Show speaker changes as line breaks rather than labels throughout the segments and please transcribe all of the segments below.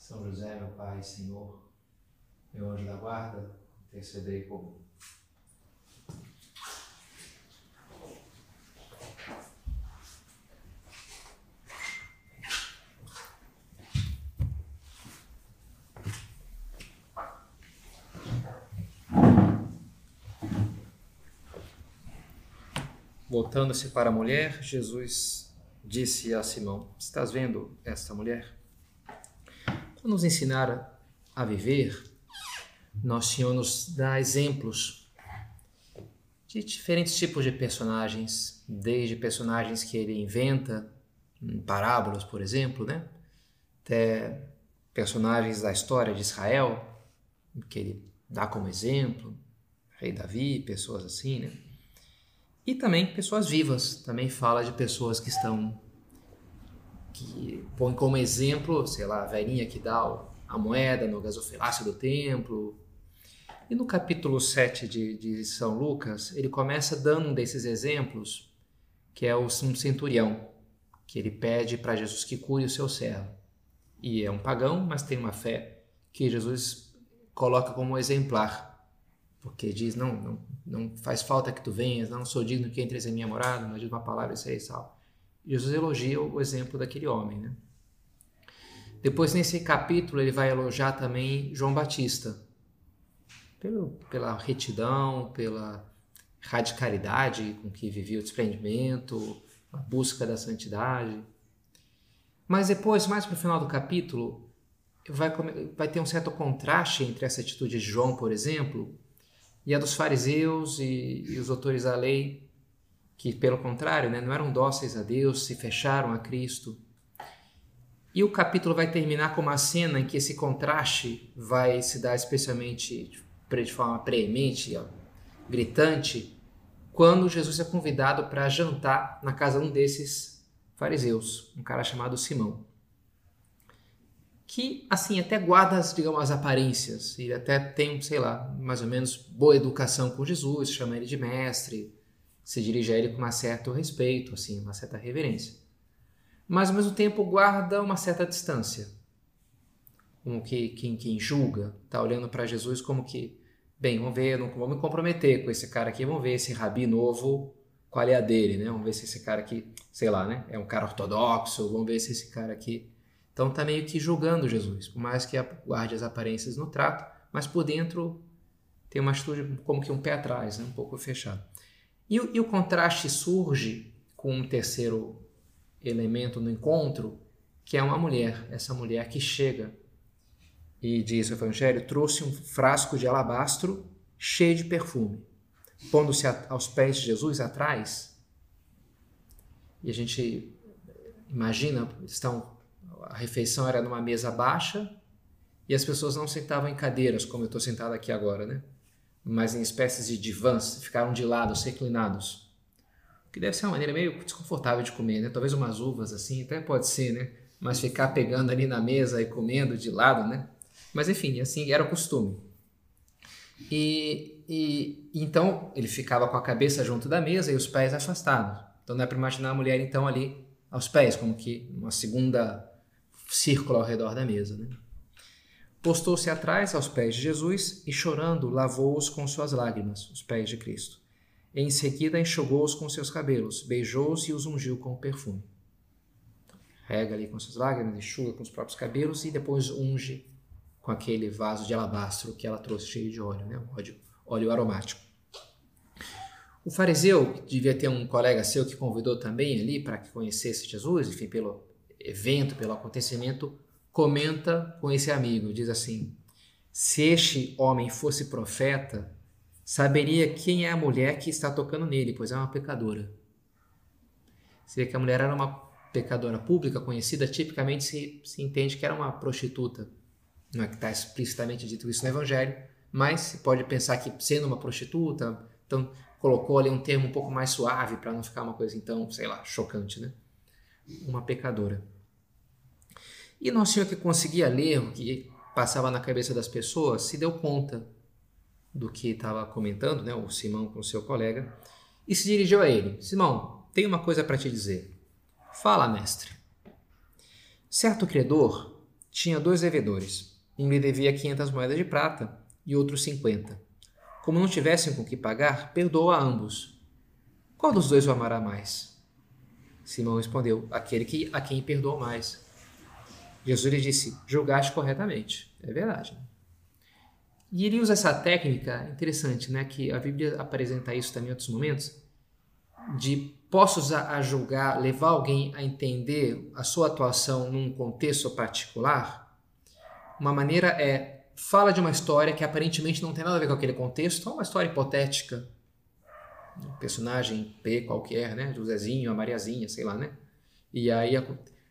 São José, meu Pai, Senhor, meu anjo da guarda, intercedei por mim. Voltando-se para a mulher, Jesus disse a Simão: Estás vendo esta mulher? Para nos ensinar a viver, nosso Senhor nos dá exemplos de diferentes tipos de personagens, desde personagens que ele inventa, em parábolas, por exemplo, né? até personagens da história de Israel, que ele dá como exemplo, rei Davi, pessoas assim, né? E também pessoas vivas, também fala de pessoas que estão que põe como exemplo, sei lá, a velhinha que dá a moeda no gasofilácio do templo. E no capítulo 7 de, de São Lucas, ele começa dando um desses exemplos, que é o um centurião, que ele pede para Jesus que cure o seu servo. E é um pagão, mas tem uma fé que Jesus coloca como exemplar porque diz, não, não, não faz falta que tu venhas, não sou digno que entres em minha morada, mas diz uma palavra isso aí tal. Jesus elogia o exemplo daquele homem, né? Depois, nesse capítulo, ele vai elogiar também João Batista, pelo, pela retidão, pela radicalidade com que vivia o desprendimento, a busca da santidade. Mas depois, mais para o final do capítulo, vai, vai ter um certo contraste entre essa atitude de João, por exemplo, e a dos fariseus e, e os autores da lei, que, pelo contrário, né, não eram dóceis a Deus, se fecharam a Cristo. E o capítulo vai terminar com uma cena em que esse contraste vai se dar especialmente de forma preemente, gritante, quando Jesus é convidado para jantar na casa de um desses fariseus, um cara chamado Simão que, assim, até guarda, digamos, as aparências, e até tem, sei lá, mais ou menos boa educação com Jesus, chama ele de mestre, se dirige a ele com uma certo respeito, assim, uma certa reverência. Mas, ao mesmo tempo, guarda uma certa distância. Como que quem, quem julga está olhando para Jesus como que, bem, vamos ver, não vou me comprometer com esse cara aqui, vamos ver esse rabi novo, qual é a dele, né? Vamos ver se esse cara aqui, sei lá, né? É um cara ortodoxo, vamos ver se esse cara aqui então está meio que julgando Jesus, por mais que guarde as aparências no trato, mas por dentro tem uma atitude como que um pé atrás, né? um pouco fechado. E, e o contraste surge com um terceiro elemento no encontro, que é uma mulher, essa mulher que chega e diz o Evangelho, trouxe um frasco de alabastro cheio de perfume. Pondo-se aos pés de Jesus atrás, e a gente imagina, estão a refeição era numa mesa baixa e as pessoas não sentavam em cadeiras, como eu estou sentado aqui agora, né? Mas em espécies de divãs, ficaram de lado, reclinados. O que deve ser uma maneira meio desconfortável de comer, né? Talvez umas uvas assim, até pode ser, né? Mas ficar pegando ali na mesa e comendo de lado, né? Mas enfim, assim era o costume. E, e então ele ficava com a cabeça junto da mesa e os pés afastados. Então dá para imaginar a mulher então ali aos pés, como que uma segunda círculo ao redor da mesa. Né? Postou-se atrás aos pés de Jesus e, chorando, lavou-os com suas lágrimas, os pés de Cristo. Em seguida, enxugou-os com seus cabelos, beijou-os e os ungiu com perfume. Rega ali com suas lágrimas, enxuga com os próprios cabelos e depois unge com aquele vaso de alabastro que ela trouxe cheio de óleo, né? óleo, óleo aromático. O fariseu devia ter um colega seu que convidou também ali para que conhecesse Jesus, enfim, pelo, evento, pelo acontecimento, comenta com esse amigo, diz assim: Se este homem fosse profeta, saberia quem é a mulher que está tocando nele, pois é uma pecadora. Vê que a mulher era uma pecadora pública conhecida, tipicamente se, se entende que era uma prostituta. Não é que está explicitamente dito isso no Evangelho, mas se pode pensar que sendo uma prostituta, então colocou ali um termo um pouco mais suave para não ficar uma coisa então, sei lá, chocante, né? Uma pecadora. E Nosso Senhor que conseguia ler o que passava na cabeça das pessoas, se deu conta do que estava comentando, né, o Simão com seu colega, e se dirigiu a ele: Simão, tenho uma coisa para te dizer. Fala, mestre. Certo credor tinha dois devedores. Um lhe devia 500 moedas de prata e outro 50. Como não tivessem com que pagar, perdoou a ambos. Qual dos dois o amará mais? Simão respondeu: Aquele que, a quem perdoou mais. Jesus lhe disse: Julgaste corretamente. É verdade. E ele usa essa técnica interessante, né, que a Bíblia apresenta isso também em outros momentos, de posso a julgar, levar alguém a entender a sua atuação num contexto particular. Uma maneira é fala de uma história que aparentemente não tem nada a ver com aquele contexto, é uma história hipotética. Um personagem P qualquer, né, Josézinho, a Mariazinha, sei lá, né? E aí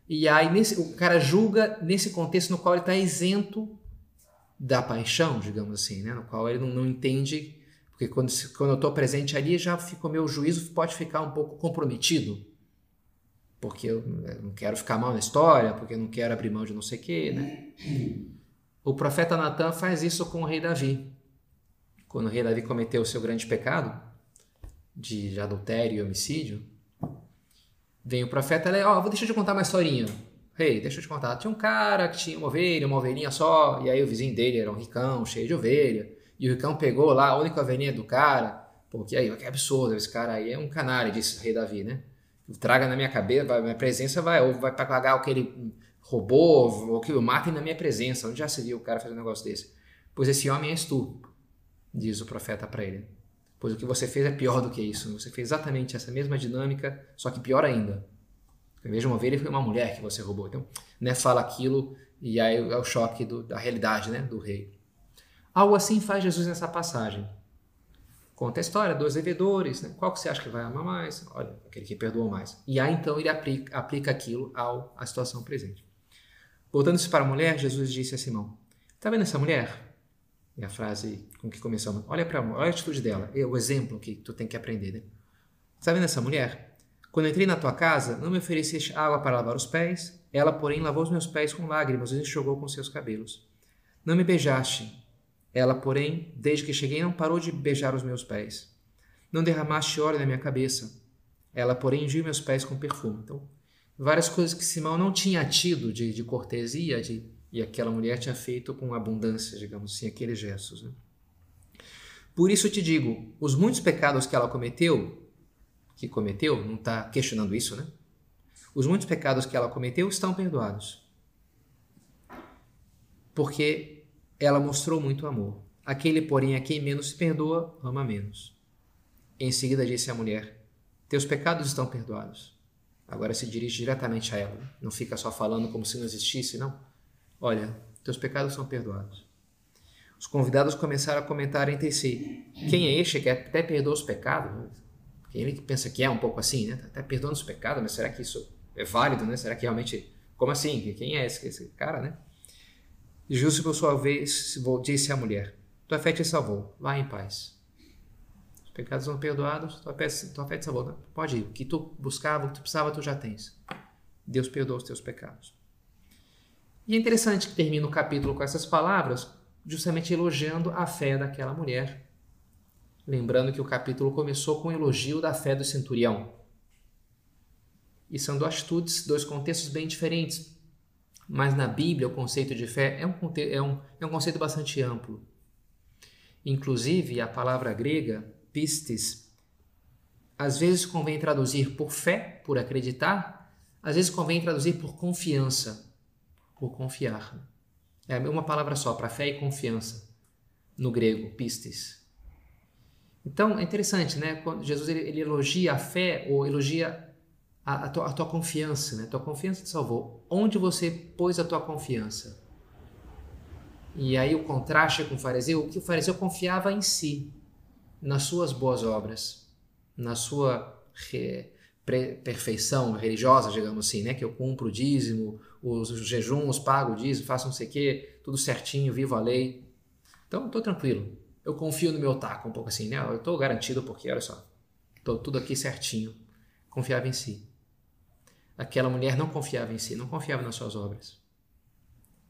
e aí nesse, o cara julga nesse contexto no qual ele está isento da paixão, digamos assim, né? no qual ele não, não entende, porque quando, quando eu estou presente ali já fica meu juízo pode ficar um pouco comprometido, porque eu, não quero ficar mal na história, porque eu não quero abrir mão de não sei o quê, né? O profeta Natan faz isso com o rei Davi. Quando o rei Davi cometeu o seu grande pecado de adultério e homicídio, Vem o profeta, ele, ó, oh, deixa eu te contar uma historinha. Rei, hey, deixa eu te contar. Tinha um cara que tinha uma ovelha, uma ovelhinha só, e aí o vizinho dele era um ricão, cheio de ovelha. E o ricão pegou lá a única ovelhinha do cara, porque aí, que absurdo, esse cara aí é um canário, disse o rei Davi, né? Traga na minha cabeça, vai, minha presença vai, ou vai pagar o que ele roubou, ou que eu matem na minha presença. Onde já se viu o cara fazer um negócio desse? Pois esse homem és tu, diz o profeta para ele. Pois o que você fez é pior do que isso. Você fez exatamente essa mesma dinâmica, só que pior ainda. Em vez de uma ovelha, foi uma mulher que você roubou. Então, né, fala aquilo e aí é o choque do, da realidade né, do rei. Algo assim faz Jesus nessa passagem. Conta a história, dois devedores, né? qual que você acha que vai amar mais? Olha, aquele que perdoou mais. E aí então ele aplica, aplica aquilo ao, à situação presente. Voltando-se para a mulher, Jesus disse a Simão: Está vendo essa mulher? É a frase com que começamos. Olha para olha a atitude dela, é o exemplo que tu tem que aprender. Né? Está vendo essa mulher? Quando entrei na tua casa, não me ofereceste água para lavar os pés, ela, porém, lavou os meus pés com lágrimas e enxugou com seus cabelos. Não me beijaste, ela, porém, desde que cheguei, não parou de beijar os meus pés. Não derramaste óleo na minha cabeça, ela, porém, ungiu meus pés com perfume. Então, várias coisas que Simão não tinha tido de, de cortesia, de e aquela mulher tinha feito com abundância, digamos assim, aqueles gestos. Né? Por isso te digo, os muitos pecados que ela cometeu, que cometeu, não está questionando isso, né? Os muitos pecados que ela cometeu estão perdoados. Porque ela mostrou muito amor. Aquele, porém, a quem menos se perdoa, ama menos. Em seguida disse a mulher: Teus pecados estão perdoados. Agora se dirige diretamente a ela. Não fica só falando como se não existisse, não. Olha, teus pecados são perdoados. Os convidados começaram a comentar entre si: quem é este que até perdoa os pecados? Quem ele que pensa que é um pouco assim, né? Até perdoando os pecados, mas será que isso é válido, né? Será que realmente. Como assim? Quem é esse, esse cara, né? Justo por sua vez disse à mulher: Tua fé te salvou, vá em paz. Os pecados são perdoados, tua fé, tua fé te salvou. Pode ir, o que tu buscava, o que tu precisava, tu já tens. Deus perdoa os teus pecados. E é interessante que termina o capítulo com essas palavras, justamente elogiando a fé daquela mulher. Lembrando que o capítulo começou com o elogio da fé do centurião. E são duas atitudes, dois contextos bem diferentes. Mas na Bíblia, o conceito de fé é um, é um, é um conceito bastante amplo. Inclusive, a palavra grega, pistes, às vezes convém traduzir por fé, por acreditar, às vezes convém traduzir por confiança por confiar. É uma palavra só para fé e confiança no grego, pistes. Então é interessante, né? Quando Jesus ele, ele elogia a fé ou elogia a, a, tua, a tua confiança, né? Tua confiança te salvou. Onde você pôs a tua confiança? E aí o contraste com o fariseu, o que o fariseu confiava em si, nas suas boas obras, na sua perfeição religiosa, digamos assim, né? Que eu cumpro o dízimo, os, jejuns, pago o dízimo, faço não sei o quê, tudo certinho, vivo a lei. Então, estou tranquilo. Eu confio no meu taco, um pouco assim, né? Eu estou garantido porque, olha só, estou tudo aqui certinho. Confiava em si. Aquela mulher não confiava em si, não confiava nas suas obras.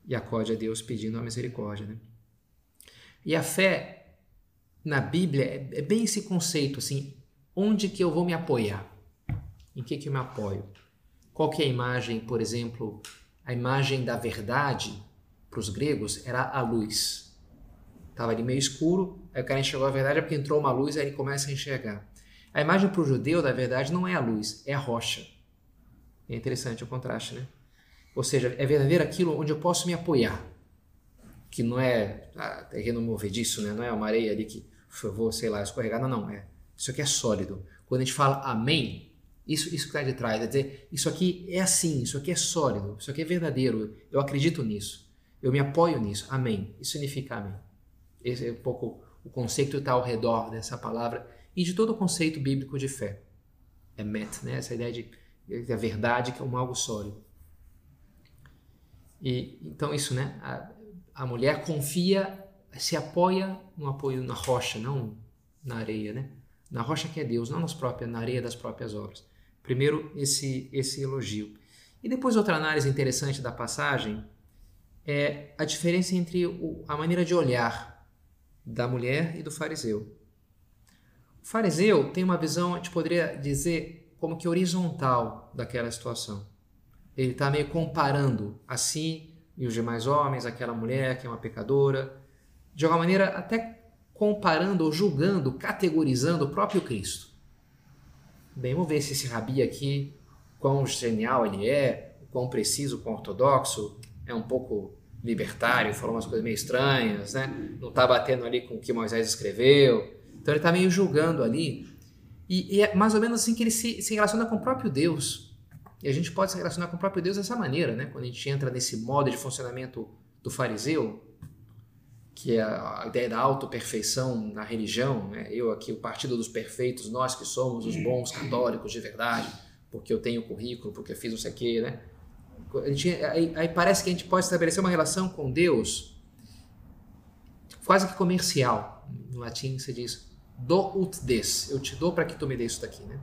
E acode a Deus pedindo a misericórdia, né? E a fé na Bíblia é, é bem esse conceito, assim, onde que eu vou me apoiar? Em que que eu me apoio? Qual que é a imagem, por exemplo, a imagem da verdade para os gregos era a luz. Estava ali meio escuro, aí o cara enxergou a verdade é porque entrou uma luz, aí ele começa a enxergar. A imagem para o judeu da verdade não é a luz, é a rocha. É interessante o contraste, né? Ou seja, é verdadeiro aquilo onde eu posso me apoiar. Que não é ah, terreno movediço, né? Não é uma areia ali que eu vou, sei lá, escorregar. Não, não. É, isso aqui é sólido. Quando a gente fala amém, isso, isso que está de trás, é dizer, isso aqui é assim, isso aqui é sólido, isso aqui é verdadeiro, eu acredito nisso, eu me apoio nisso, amém. Isso significa amém. Esse é um pouco o conceito que está ao redor dessa palavra e de todo o conceito bíblico de fé. É met, né? essa ideia de, de a verdade que é um algo sólido. E, então isso, né? A, a mulher confia, se apoia no apoio na rocha, não na areia, né? Na rocha que é Deus, não nas próprias, na areia das próprias obras. Primeiro, esse, esse elogio. E depois, outra análise interessante da passagem é a diferença entre o, a maneira de olhar da mulher e do fariseu. O fariseu tem uma visão, a gente poderia dizer, como que horizontal daquela situação. Ele está meio comparando a si e os demais homens, aquela mulher que é uma pecadora, de alguma maneira até comparando ou julgando, categorizando o próprio Cristo. Bem, vamos ver se esse rabi aqui, quão genial ele é, quão preciso, quão ortodoxo, é um pouco libertário, falou umas coisas meio estranhas, né? Não está batendo ali com o que Moisés escreveu. Então ele está meio julgando ali. E, e, é mais ou menos assim que ele se, se relaciona com o próprio Deus. E a gente pode se relacionar com o próprio Deus dessa maneira, né? Quando a gente entra nesse modo de funcionamento do fariseu, que é a ideia da autoperfeição na religião, né? eu aqui, o partido dos perfeitos, nós que somos os bons católicos de verdade, porque eu tenho currículo, porque eu fiz não sei o quê, né? Gente, aí, aí, parece que a gente pode estabelecer uma relação com Deus quase que comercial. No latim se diz do ut des, eu te dou para que tu me dê isso daqui, né?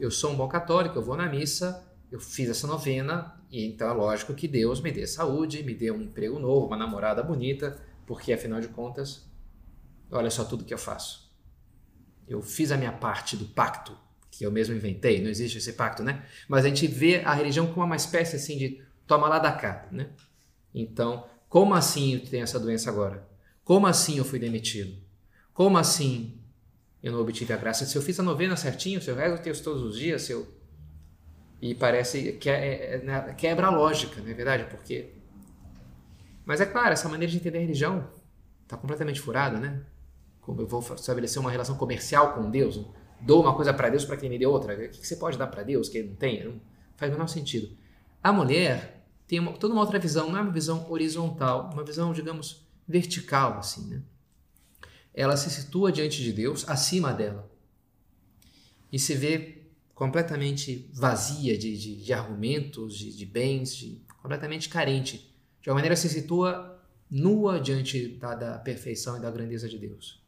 Eu sou um bom católico, eu vou na missa, eu fiz essa novena, e então é lógico que Deus me dê saúde, me dê um emprego novo, uma namorada bonita, porque afinal de contas, olha só tudo que eu faço. Eu fiz a minha parte do pacto, que eu mesmo inventei, não existe esse pacto, né? Mas a gente vê a religião como uma espécie assim de toma lá da cá, né? Então, como assim eu tenho essa doença agora? Como assim eu fui demitido? Como assim eu não obtive a graça? Se eu fiz a novena certinho, se eu rezo o texto todos os dias, se eu... E parece que é, é, é, quebra a lógica, não é verdade? Porque mas é claro, essa maneira de entender a religião está completamente furada, né? Como eu vou estabelecer uma relação comercial com Deus, dou uma coisa para Deus para que ele me dê outra. O que você pode dar para Deus que ele não tem? Não faz o menor sentido. A mulher tem uma, toda uma outra visão, não é uma visão horizontal, uma visão, digamos, vertical, assim, né? Ela se situa diante de Deus, acima dela, e se vê completamente vazia de, de, de argumentos, de, de bens, completamente carente de alguma maneira se situa nua diante da, da perfeição e da grandeza de Deus.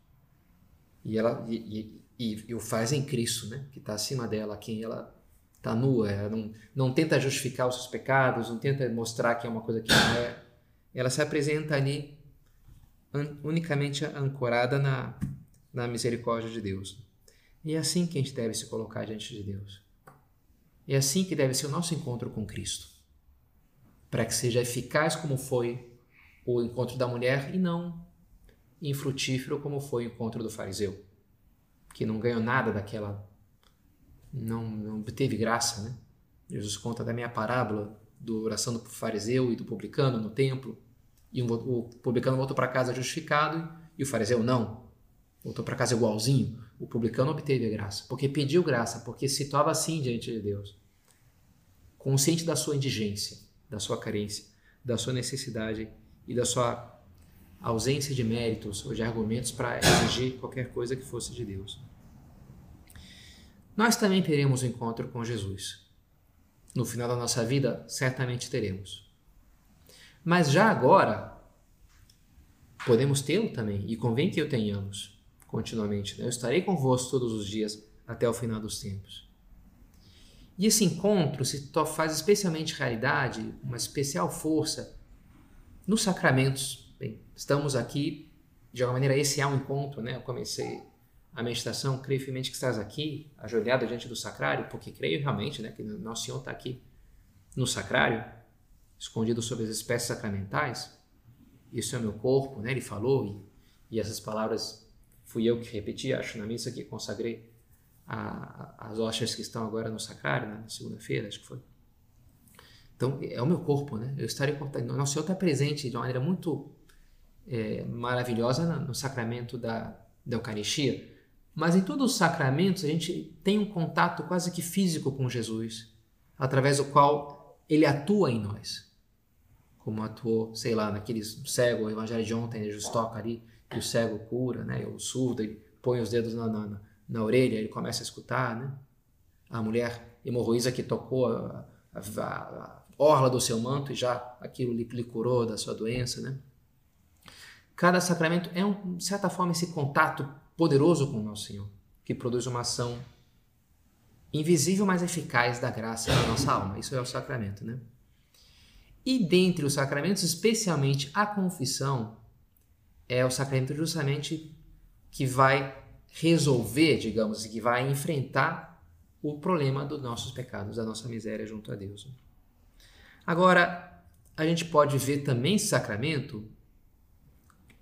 E ela e, e, e o faz em Cristo, né? que está acima dela, quem ela está nua, ela não, não tenta justificar os seus pecados, não tenta mostrar que é uma coisa que não é. Ela se apresenta ali unicamente ancorada na, na misericórdia de Deus. E é assim que a gente deve se colocar diante de Deus. É assim que deve ser o nosso encontro com Cristo para que seja eficaz como foi o encontro da mulher e não infrutífero como foi o encontro do fariseu, que não ganhou nada daquela, não, não teve graça, né? Jesus conta da minha parábola do oração do fariseu e do publicano no templo, e o publicano voltou para casa justificado e o fariseu não, voltou para casa igualzinho. O publicano obteve a graça, porque pediu graça, porque se situava assim diante de Deus, consciente da sua indigência da sua carência, da sua necessidade e da sua ausência de méritos ou de argumentos para exigir qualquer coisa que fosse de Deus. nós também teremos um encontro com Jesus. No final da nossa vida, certamente teremos. Mas já agora, podemos tê-lo também, e convém que o tenhamos continuamente. Né? Eu estarei convosco todos os dias até o final dos tempos. E esse encontro se faz especialmente realidade, uma especial força nos sacramentos. Bem, estamos aqui, de alguma maneira, esse é um encontro, né? Eu comecei a meditação, creio firmemente que estás aqui, ajoelhado diante do sacrário, porque creio realmente né, que Nosso Senhor está aqui no sacrário, escondido sob as espécies sacramentais. Isso é meu corpo, né? Ele falou, e, e essas palavras fui eu que repeti, acho, na missa que consagrei a, as hóstias que estão agora no sacrário, né, na segunda-feira, acho que foi. Então, é o meu corpo, né? Eu estarei Nosso Senhor está presente de uma maneira muito é, maravilhosa no sacramento da, da Eucaristia, mas em todos os sacramentos a gente tem um contato quase que físico com Jesus, através do qual ele atua em nós. Como atuou, sei lá, naquele cego, o evangelho de ontem, ele Jesus toca ali, que o cego cura, né? O surdo, ele põe os dedos na, na, na orelha, ele começa a escutar, né? A mulher hemorroísa que tocou a, a, a, orla do seu manto e já aquilo lhe, lhe curou da sua doença, né? Cada sacramento é, um, de certa forma, esse contato poderoso com o nosso Senhor, que produz uma ação invisível, mas eficaz da graça na nossa alma. Isso é o sacramento, né? E dentre os sacramentos, especialmente a confissão, é o sacramento justamente que vai resolver, digamos, que vai enfrentar o problema dos nossos pecados, da nossa miséria junto a Deus. Agora, a gente pode ver também esse sacramento,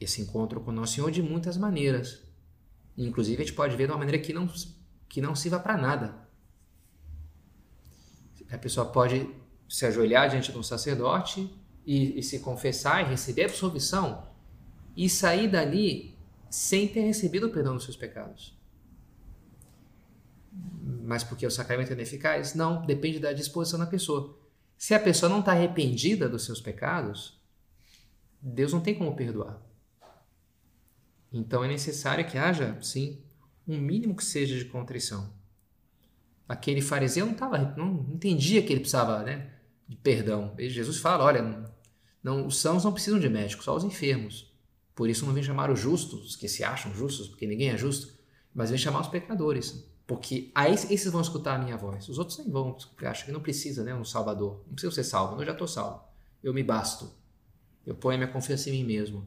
esse encontro com o Nosso Senhor, de muitas maneiras. Inclusive, a gente pode ver de uma maneira que não, que não sirva para nada. A pessoa pode se ajoelhar diante de um sacerdote e, e se confessar e receber absolvição e sair dali sem ter recebido o perdão dos seus pecados. Mas porque o sacramento é ineficaz? Não, depende da disposição da pessoa. Se a pessoa não está arrependida dos seus pecados, Deus não tem como perdoar. Então é necessário que haja, sim, um mínimo que seja de contrição. Aquele fariseu não, tava, não entendia que ele precisava né, de perdão. Jesus fala: olha, não, os sãos não precisam de médicos, só os enfermos. Por isso não vem chamar os justos, que se acham justos, porque ninguém é justo, mas vem chamar os pecadores. Porque aí esses vão escutar a minha voz. Os outros nem vão, porque acham que não precisa, né? Um salvador. Não precisa ser salvo, eu já estou salvo. Eu me basto. Eu ponho a minha confiança em mim mesmo.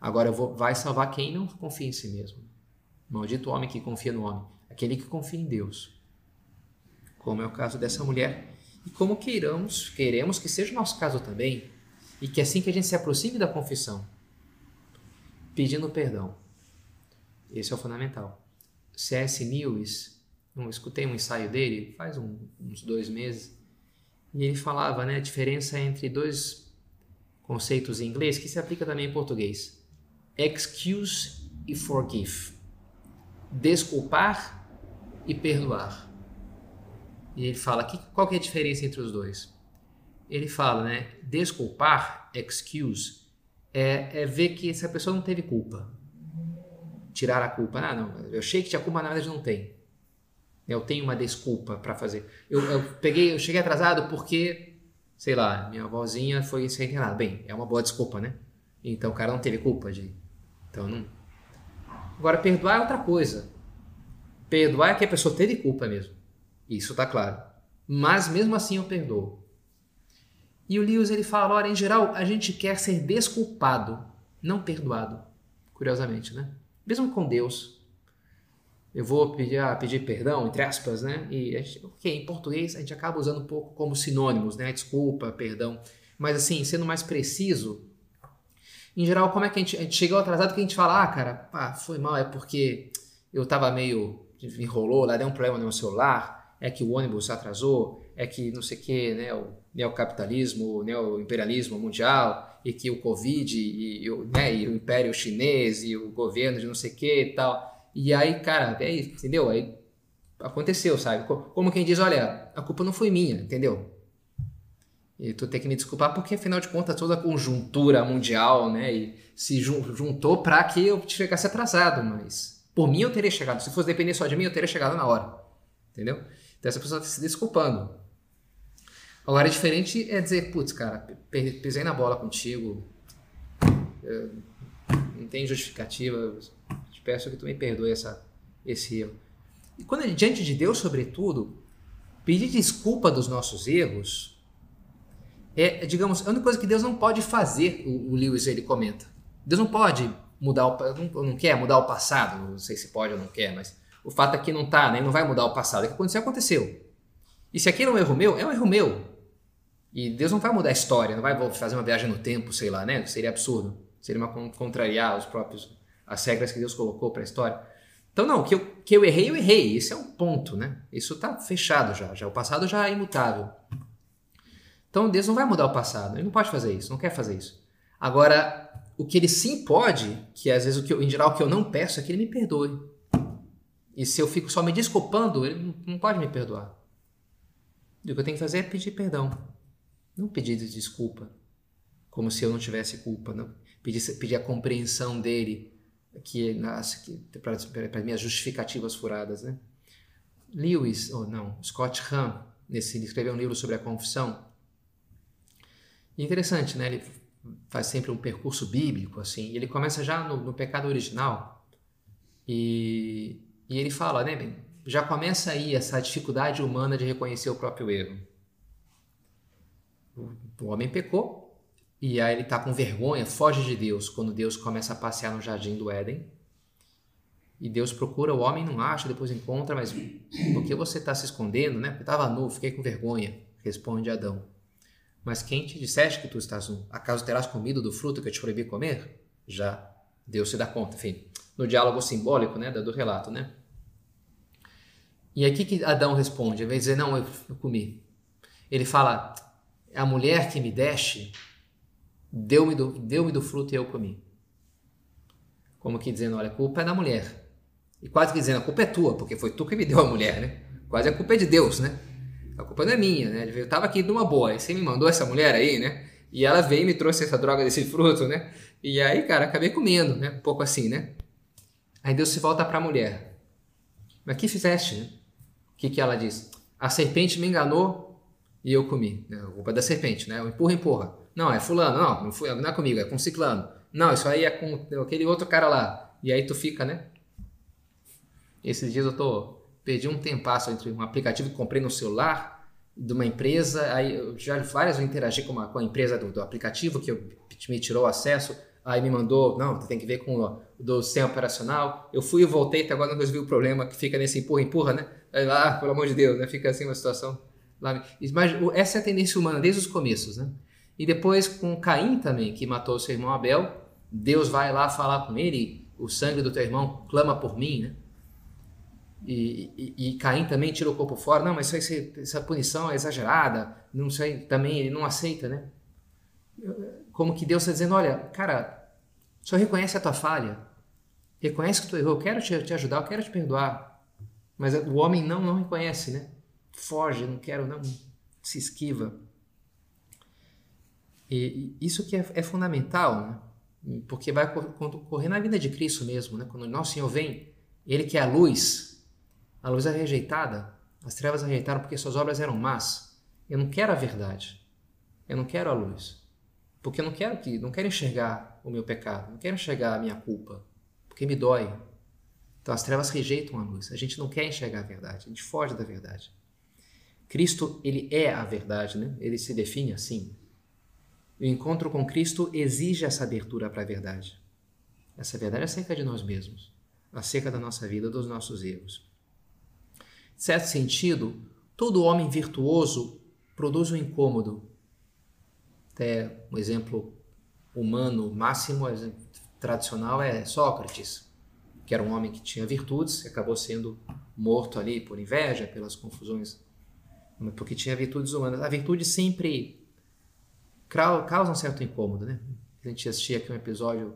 Agora, vou, vai salvar quem não confia em si mesmo. Maldito homem que confia no homem. Aquele que confia em Deus. Como é o caso dessa mulher. E como queiramos, queremos que seja o nosso caso também. E que assim que a gente se aproxime da confissão, pedindo perdão. Esse é o fundamental. C.S. Lewis eu escutei um ensaio dele faz um, uns dois meses e ele falava né, a diferença entre dois conceitos em inglês que se aplica também em português: excuse e forgive. Desculpar e perdoar. E ele fala que, qual que é a diferença entre os dois? Ele fala, né? Desculpar, excuse, é, é ver que essa pessoa não teve culpa. Tirar a culpa. Ah, não, eu achei que tinha culpa, na verdade não tem. Eu tenho uma desculpa para fazer. Eu, eu, peguei, eu cheguei atrasado porque, sei lá, minha avózinha foi sem. Bem, é uma boa desculpa, né? Então o cara não teve culpa de. Então não. Agora, perdoar é outra coisa. Perdoar é que a pessoa teve culpa mesmo. Isso tá claro. Mas mesmo assim eu perdoo. E o Lewis ele fala, olha, em geral a gente quer ser desculpado, não perdoado. Curiosamente, né? Mesmo com Deus, eu vou pedir, ah, pedir perdão, entre aspas, né? E, gente, ok, em português a gente acaba usando um pouco como sinônimos, né? Desculpa, perdão. Mas assim, sendo mais preciso, em geral, como é que a gente, a gente chegou atrasado que a gente fala, ah, cara, ah, foi mal, é porque eu tava meio, enrolou, lá deu um problema no meu celular, é que o ônibus atrasou, é que não sei o que, né, o neocapitalismo, o neoimperialismo mundial, e que o Covid, e, e, né, e o império chinês, e o governo de não sei o que e tal. E aí, cara, é isso, entendeu? Aí aconteceu, sabe? Como quem diz, olha, a culpa não foi minha, entendeu? E tu tem que me desculpar porque, afinal de contas, toda a conjuntura mundial, né, e se juntou para que eu chegasse atrasado, mas por mim eu teria chegado. Se fosse depender só de mim, eu teria chegado na hora. Entendeu? Então essa pessoa está se desculpando. Agora, é diferente é dizer, putz, cara, pisei na bola contigo, não tem justificativa, te peço que tu me perdoe essa, esse erro. E quando ele, diante de Deus, sobretudo, pedir desculpa dos nossos erros é, digamos, a única coisa que Deus não pode fazer, o, o Lewis ele comenta. Deus não pode mudar o não, não quer mudar o passado, não sei se pode ou não quer, mas o fato é que não tá, né? Não vai mudar o passado. O que aconteceu, aconteceu. E se aquilo é um erro meu, é um erro meu. E Deus não vai mudar a história, não vai fazer uma viagem no tempo, sei lá, né? Seria absurdo. Seria uma contrariar os próprios as regras que Deus colocou para a história. Então não, que eu, que eu errei, eu errei. Esse é um ponto, né? Isso está fechado já, já o passado já é imutável. Então Deus não vai mudar o passado, ele não pode fazer isso, não quer fazer isso. Agora, o que ele sim pode, que às vezes o que eu, em geral o que eu não peço é que ele me perdoe. E se eu fico só me desculpando, ele não pode me perdoar. E o que eu tenho que fazer é pedir perdão. Não pedir desculpa, como se eu não tivesse culpa. Não. Pedir, pedir a compreensão dele que, para minhas justificativas furadas. Né? Lewis, ou não, Scott Hahn, nesse, ele escreveu um livro sobre a confissão. Interessante, né? ele faz sempre um percurso bíblico, assim, ele começa já no, no pecado original. E e ele fala, né, bem, já começa aí essa dificuldade humana de reconhecer o próprio erro. O homem pecou e aí ele está com vergonha, foge de Deus quando Deus começa a passear no jardim do Éden. E Deus procura o homem, não acha, depois encontra, mas por que você está se escondendo, né? Porque estava nu, fiquei com vergonha, responde Adão. Mas quem te disseste que tu estás nu? Acaso terás comido do fruto que eu te proibi comer? Já Deus se dá conta, enfim no diálogo simbólico né, do relato. Né? E aqui que Adão responde, ao invés de dizer, não, eu, eu comi. Ele fala, a mulher que me deste deu-me do, deu do fruto e eu comi. Como que dizendo, olha, a culpa é da mulher. E quase que dizendo, a culpa é tua, porque foi tu que me deu a mulher, né? Quase a culpa é de Deus, né? A culpa não é minha, né? Eu estava aqui numa boa, e você me mandou essa mulher aí, né? E ela veio e me trouxe essa droga desse fruto, né? E aí, cara, acabei comendo, né? Um pouco assim, né? Aí Deus se volta para a mulher. Mas que fizeste? Né? O que, que ela diz? A serpente me enganou e eu comi. É culpa da serpente, né? Empurra, empurra. Não, é fulano. Não, não, foi, não é comigo, é com ciclano. Não, isso aí é com aquele outro cara lá. E aí tu fica, né? Esses dias eu tô perdi um tempasso entre um aplicativo que comprei no celular de uma empresa, aí eu já várias eu interagi com, uma, com a empresa do, do aplicativo que eu, me tirou acesso, aí me mandou, não, tem que ver com o do sistema operacional. Eu fui e voltei, até agora não resolvi o problema que fica nesse empurra, empurra, né? Aí lá, ah, pelo amor de Deus, né? Fica assim uma situação essa é a tendência humana desde os começos, né? E depois com Caim também, que matou seu irmão Abel, Deus vai lá falar com ele, o sangue do teu irmão clama por mim, né? E, e, e, Caim também tira o corpo fora. Não, mas essa punição é exagerada. Não sei, também ele não aceita, né? Como que Deus está dizendo, olha, cara, só reconhece a tua falha. Reconhece que tu errou. Eu quero te, te ajudar, eu quero te perdoar. Mas o homem não, não reconhece, né? Foge, não quero, não. Se esquiva. E, isso que é, é, fundamental, né? Porque vai correr na vida de Cristo mesmo, né? Quando o nosso Senhor vem, Ele que é a luz, a luz é rejeitada, as trevas rejeitaram porque suas obras eram más. Eu não quero a verdade. Eu não quero a luz. Porque eu não quero que, não quero enxergar o meu pecado, não quero enxergar a minha culpa, porque me dói. Então as trevas rejeitam a luz. A gente não quer enxergar a verdade, a gente foge da verdade. Cristo, ele é a verdade, né? Ele se define assim. O encontro com Cristo exige essa abertura para a verdade. Essa verdade é acerca de nós mesmos, acerca da nossa vida, dos nossos erros. Em certo sentido, todo homem virtuoso produz um incômodo até um exemplo humano máximo, tradicional, é Sócrates, que era um homem que tinha virtudes e acabou sendo morto ali por inveja, pelas confusões, porque tinha virtudes humanas. A virtude sempre causa um certo incômodo, né? A gente assistia aqui um episódio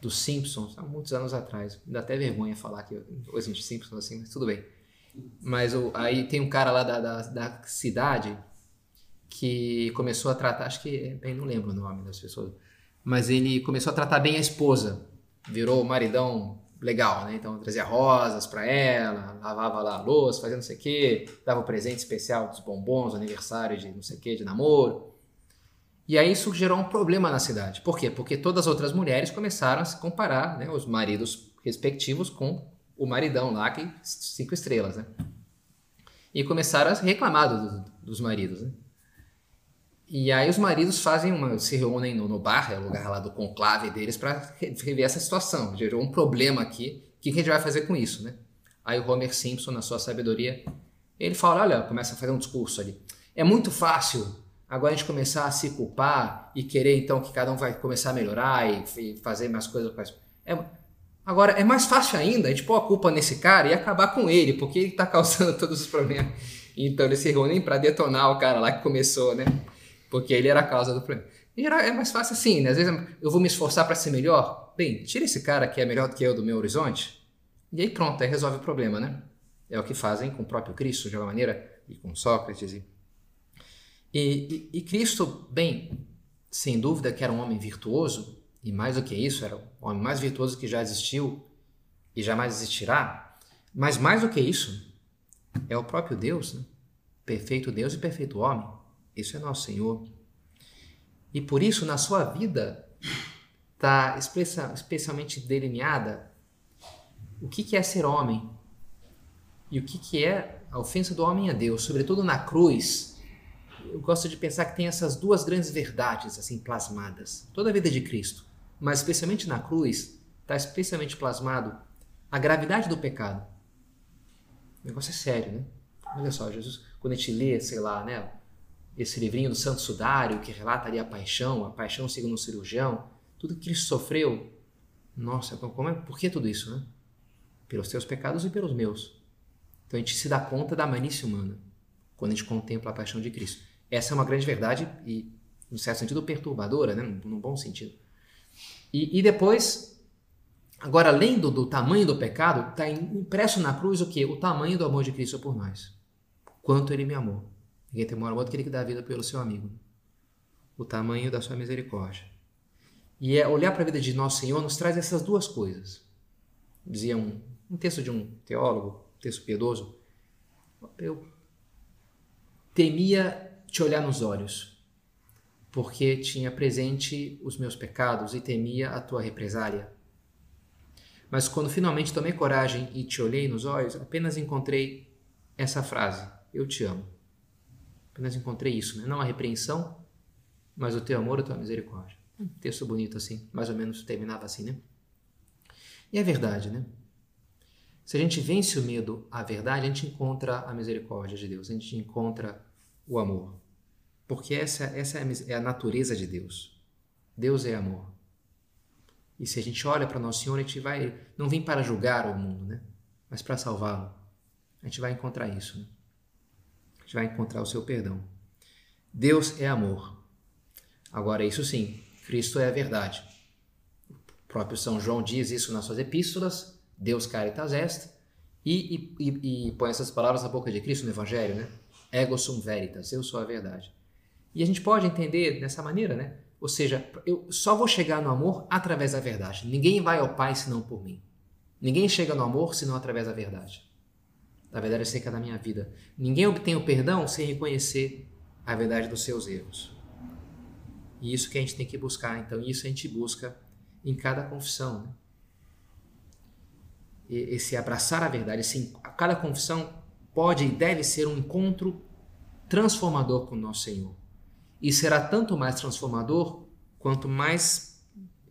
dos Simpsons, há muitos anos atrás. Dá até vergonha falar que hoje a gente Simpsons assim, mas tudo bem. Mas o, aí tem um cara lá da, da, da cidade que começou a tratar, acho que, bem, não lembro o nome das pessoas, mas ele começou a tratar bem a esposa, virou o maridão legal, né? Então trazia rosas para ela, lavava lá a louça, fazia não sei o quê, dava o um presente especial dos bombons, aniversário de não sei o quê, de namoro. E aí isso gerou um problema na cidade. Por quê? Porque todas as outras mulheres começaram a se comparar, né, os maridos respectivos com o maridão lá, que cinco estrelas, né? E começaram a reclamar do, dos maridos, né? E aí os maridos fazem uma, se reúnem no, no bar, é o lugar lá do conclave deles, para rever essa situação. Gerou um problema aqui. O que, que a gente vai fazer com isso, né? Aí o Homer Simpson, na sua sabedoria, ele fala, olha, começa a fazer um discurso ali. É muito fácil agora a gente começar a se culpar e querer então que cada um vai começar a melhorar e, e fazer mais coisas. É, agora, é mais fácil ainda a gente pôr a culpa nesse cara e acabar com ele, porque ele está causando todos os problemas. Então eles se reúnem para detonar o cara lá que começou, né? Porque ele era a causa do problema. E é mais fácil assim, né? Às vezes eu vou me esforçar para ser melhor. Bem, tira esse cara que é melhor do que eu do meu horizonte. E aí pronto, aí resolve o problema, né? É o que fazem com o próprio Cristo, de alguma maneira, e com Sócrates e, e, e, Cristo, bem, sem dúvida que era um homem virtuoso, e mais do que isso, era o homem mais virtuoso que já existiu e jamais existirá. Mas mais do que isso, é o próprio Deus, né? perfeito Deus e perfeito homem. Isso é nosso Senhor. E por isso, na sua vida, está especialmente delineada o que, que é ser homem e o que, que é a ofensa do homem a Deus, sobretudo na cruz eu gosto de pensar que tem essas duas grandes verdades assim plasmadas. Toda a vida de Cristo, mas especialmente na cruz, está especialmente plasmado a gravidade do pecado. O negócio é sério, né? Olha só, Jesus, quando a gente lê, sei lá, né, esse livrinho do Santo Sudário que relata ali a paixão, a paixão segundo um cirurgião, tudo que Cristo sofreu, nossa, como é, por que tudo isso, né? Pelos teus pecados e pelos meus. Então a gente se dá conta da malícia humana quando a gente contempla a paixão de Cristo. Essa é uma grande verdade e, no certo sentido, perturbadora, né? num, bom sentido. E, e depois, agora, além do, do tamanho do pecado, está impresso na cruz o que? O tamanho do amor de Cristo por nós. Quanto ele me amou. Ninguém tem amor do que ele que dá a vida pelo seu amigo. O tamanho da sua misericórdia. E é olhar para a vida de nosso Senhor nos traz essas duas coisas. Dizia um, um texto de um teólogo, um texto piedoso. Eu temia te olhar nos olhos, porque tinha presente os meus pecados e temia a tua represália. Mas quando finalmente tomei coragem e te olhei nos olhos, apenas encontrei essa frase: Eu te amo. Apenas encontrei isso, né? não a repreensão, mas o teu amor e a tua misericórdia. Um texto bonito assim, mais ou menos terminava assim, né? E é verdade, né? Se a gente vence o medo à verdade, a gente encontra a misericórdia de Deus, a gente encontra o amor. Porque essa, essa é a natureza de Deus. Deus é amor. E se a gente olha para Nosso Senhor, a gente vai não vem para julgar o mundo, né? mas para salvá-lo. A gente vai encontrar isso. Né? Gente vai encontrar o seu perdão. Deus é amor. Agora, isso sim, Cristo é a verdade. O próprio São João diz isso nas suas epístolas, Deus caritas est, e, e, e põe essas palavras na boca de Cristo no Evangelho, né? Ego sum veritas, eu sou a verdade. E a gente pode entender dessa maneira, né? Ou seja, eu só vou chegar no amor através da verdade. Ninguém vai ao Pai senão por mim. Ninguém chega no amor senão através da verdade. Da verdade seca da minha vida. Ninguém obtém o perdão sem reconhecer a verdade dos seus erros. E isso que a gente tem que buscar. Então, isso a gente busca em cada confissão. Né? Esse abraçar a verdade, esse, cada confissão pode e deve ser um encontro transformador com o nosso Senhor. E será tanto mais transformador quanto mais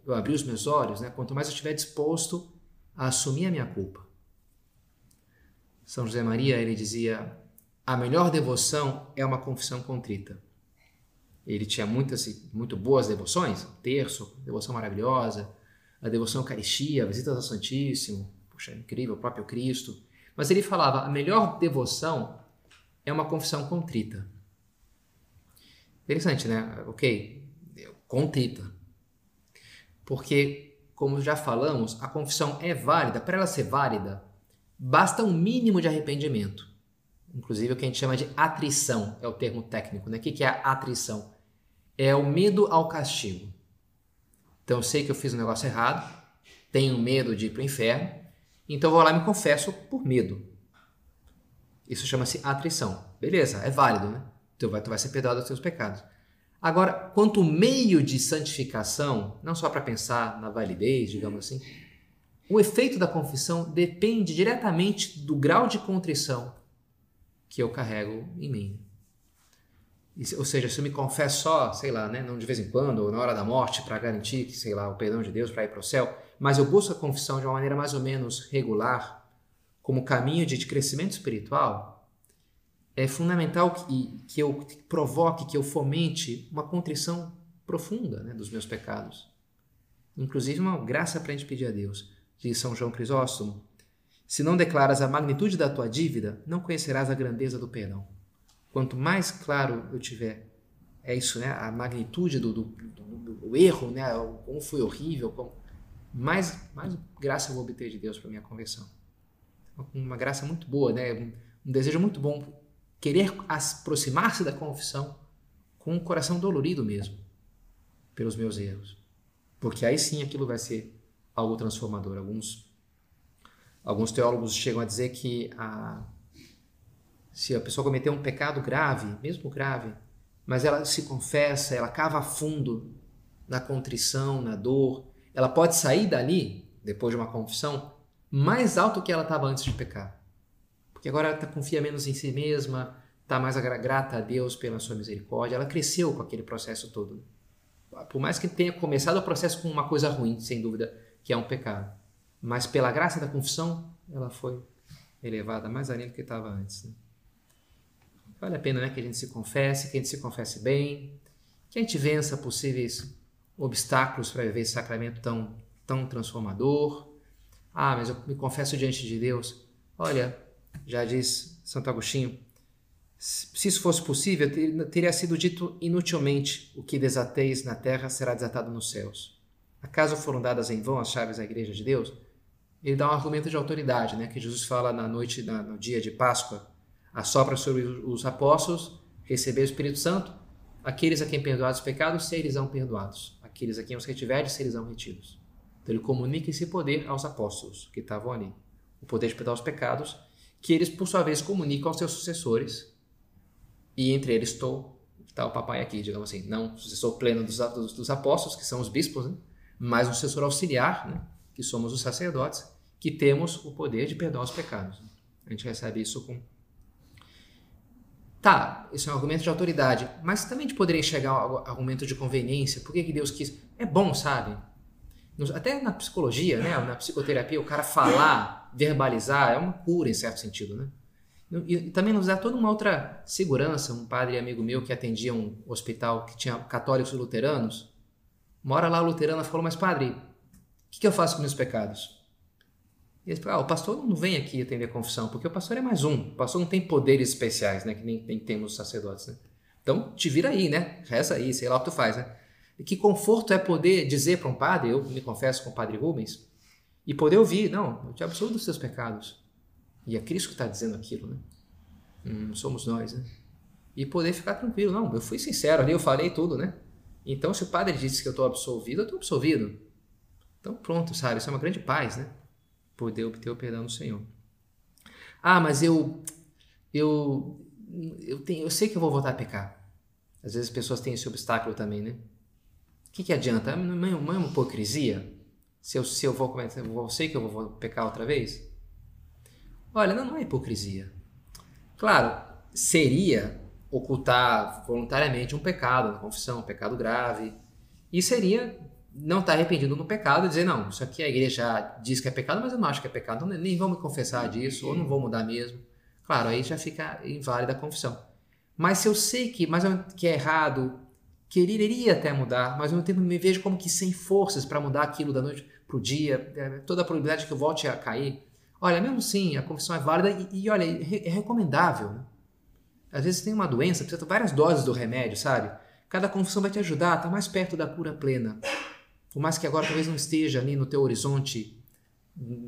eu abrir os meus olhos, né? quanto mais eu estiver disposto a assumir a minha culpa. São José Maria, ele dizia: a melhor devoção é uma confissão contrita. Ele tinha muitas, muito boas devoções, terço, devoção maravilhosa, a devoção Eucaristia, visitas ao Santíssimo, puxa, incrível, o próprio Cristo. Mas ele falava: a melhor devoção é uma confissão contrita. Interessante, né? Ok, contrita. Porque, como já falamos, a confissão é válida. Para ela ser válida, basta um mínimo de arrependimento. Inclusive o que a gente chama de atrição, é o termo técnico. Né? O que é a atrição? É o medo ao castigo. Então eu sei que eu fiz um negócio errado, tenho medo de ir para o inferno, Então vou lá e me confesso por medo. Isso chama-se atrição. Beleza, é válido, né? Tu vai, tu vai ser perdoado dos teus pecados. Agora, quanto meio de santificação, não só para pensar na validez, digamos assim, o efeito da confissão depende diretamente do grau de contrição que eu carrego em mim. Ou seja, se eu me confesso só, sei lá, né, não de vez em quando, ou na hora da morte, para garantir, sei lá, o perdão de Deus para ir para o céu, mas eu busco a confissão de uma maneira mais ou menos regular, como caminho de crescimento espiritual, é fundamental que, que eu provoque, que eu fomente uma contrição profunda né, dos meus pecados. Inclusive uma graça para a gente pedir a Deus. Diz São João Crisóstomo, se não declaras a magnitude da tua dívida, não conhecerás a grandeza do perdão. Quanto mais claro eu tiver, é isso, né? A magnitude do, do, do, do erro, né? Como foi horrível, como... mais, mais graça eu vou obter de Deus para minha conversão. Uma graça muito boa, né? Um, um desejo muito bom, querer aproximar-se da confissão com um coração dolorido mesmo, pelos meus erros. Porque aí sim aquilo vai ser algo transformador. Alguns, alguns teólogos chegam a dizer que a, se a pessoa cometer um pecado grave, mesmo grave, mas ela se confessa, ela cava fundo na contrição, na dor, ela pode sair dali, depois de uma confissão, mais alto que ela estava antes de pecar. Porque agora ela tá, confia menos em si mesma, está mais grata a Deus pela sua misericórdia, ela cresceu com aquele processo todo. Por mais que tenha começado o processo com uma coisa ruim, sem dúvida, que é um pecado. Mas pela graça da confissão, ela foi elevada mais além do que estava antes. Né? Vale a pena né, que a gente se confesse, que a gente se confesse bem, que a gente vença possíveis obstáculos para viver esse sacramento tão, tão transformador. Ah, mas eu me confesso diante de Deus. Olha, já diz Santo Agostinho, se isso fosse possível, teria sido dito inutilmente: o que desateis na terra será desatado nos céus. Acaso foram dadas em vão as chaves da igreja de Deus? Ele dá um argumento de autoridade, né? Que Jesus fala na noite, no dia de Páscoa, assopra sobre os apóstolos, receber o Espírito Santo, aqueles a quem perdoados os pecados, serão perdoados. Aqueles a quem os retiveres, serão retidos. Então ele comunica esse poder aos apóstolos que estavam ali. O poder de perdoar os pecados, que eles, por sua vez, comunicam aos seus sucessores. E entre eles estou, está o papai aqui, digamos assim. Não sucessor pleno dos, dos, dos apóstolos, que são os bispos, né? Mas um sucessor auxiliar, né? que somos os sacerdotes, que temos o poder de perdoar os pecados. A gente recebe isso com Tá, isso é um argumento de autoridade, mas também te poderia chegar ao argumento de conveniência. Por que, que Deus quis? É bom, sabe? Até na psicologia, né? na psicoterapia, o cara falar, verbalizar, é uma cura em certo sentido. Né? E, também nos dá toda uma outra segurança. Um padre amigo meu que atendia um hospital que tinha católicos e luteranos, uma hora lá a luterana falou: Mas padre, o que, que eu faço com meus pecados? E eles falam, ah, o pastor não vem aqui atender a confissão, porque o pastor é mais um. O pastor não tem poderes especiais, né? Que nem, nem temos os sacerdotes, né? Então, te vira aí, né? Reza aí, sei lá o que tu faz, né? E que conforto é poder dizer para um padre, eu me confesso com o padre Rubens, e poder ouvir, não, eu te absolvo dos seus pecados. E é Cristo que está dizendo aquilo, né? Hum, somos nós, né? E poder ficar tranquilo, não, eu fui sincero ali, eu falei tudo, né? Então, se o padre disse que eu estou absolvido, eu estou absolvido. Então, pronto, sabe? Isso é uma grande paz, né? poder obter o perdão do Senhor. Ah, mas eu eu eu tenho, eu sei que eu vou voltar a pecar. Às vezes as pessoas têm esse obstáculo também, né? O que, que adianta? Não é uma hipocrisia? Se eu, se eu vou cometer, eu sei que eu vou pecar outra vez? Olha, não, não é hipocrisia. Claro, seria ocultar voluntariamente um pecado, uma confissão, um pecado grave. E seria não estar arrependido no pecado e dizer, não, isso aqui a igreja diz que é pecado, mas eu não acho que é pecado, então nem me confessar disso, ou não vou mudar mesmo. Claro, aí já fica inválida a confissão. Mas se eu sei que, mas que é errado, quereria até mudar, mas ao mesmo tempo me vejo como que sem forças para mudar aquilo da noite para o dia, é, toda a probabilidade que eu volte a cair. Olha, mesmo sim, a confissão é válida e, e olha, é, é recomendável. Né? Às vezes tem uma doença, precisa de várias doses do remédio, sabe? Cada confissão vai te ajudar, tá mais perto da cura plena. Por mais que agora talvez não esteja ali no teu horizonte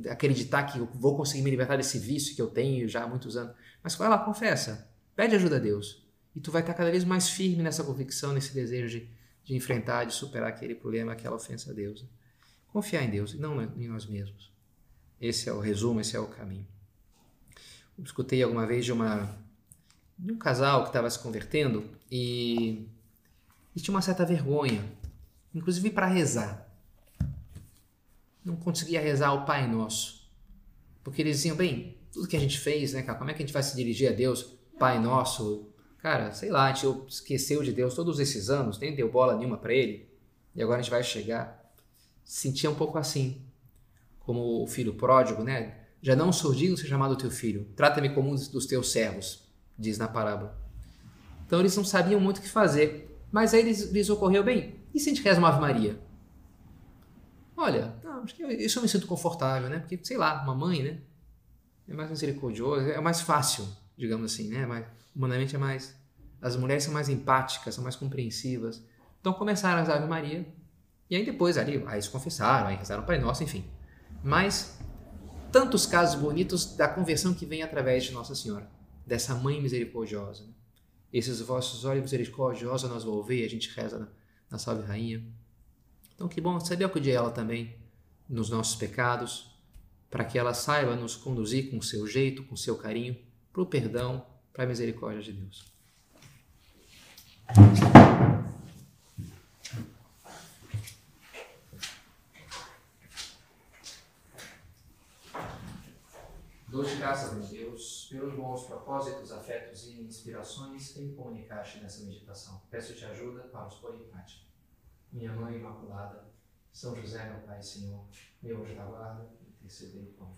acreditar que eu vou conseguir me libertar desse vício que eu tenho já há muitos anos. Mas vai lá, confessa. Pede ajuda a Deus. E tu vai estar cada vez mais firme nessa convicção, nesse desejo de, de enfrentar, de superar aquele problema, aquela ofensa a Deus. Confiar em Deus e não em nós mesmos. Esse é o resumo, esse é o caminho. Eu escutei alguma vez de uma de um casal que estava se convertendo e, e tinha uma certa vergonha, inclusive para rezar. Não conseguia rezar o Pai Nosso. Porque eles diziam, bem, tudo que a gente fez, né, cara, como é que a gente vai se dirigir a Deus? Pai Nosso, cara, sei lá, a gente esqueceu de Deus todos esses anos, nem deu bola nenhuma para Ele, e agora a gente vai chegar. Sentia um pouco assim, como o filho pródigo, né? Já não de ser chamado teu filho, trata-me como um dos teus servos diz na parábola. Então eles não sabiam muito o que fazer. Mas aí lhes, lhes ocorreu, bem, e se a gente reza uma Ave Maria? Olha, não, acho que isso eu me sinto confortável, né? Porque, sei lá, uma mãe, né? É mais misericordiosa, é mais fácil, digamos assim, né? Mas, humanamente é mais... As mulheres são mais empáticas, são mais compreensivas. Então começaram as Ave Maria, e aí depois ali, aí se confessaram, aí rezaram Pai Nosso, enfim. Mas tantos casos bonitos da conversão que vem através de Nossa Senhora dessa mãe misericordiosa. Né? Esses vossos olhos misericordiosos nós volvei, a gente reza na, na Salve Rainha. Então que bom saber acudir ela também nos nossos pecados, para que ela saiba nos conduzir com seu jeito, com seu carinho, para o perdão, para a misericórdia de Deus. Dou-te graças a Deus pelos bons propósitos, afetos e inspirações que me comunicaste nessa meditação. Peço-te ajuda para os pôr em prática. Minha Mãe Imaculada, São José, meu Pai e Senhor, meu anjo da guarda, intercedei mim.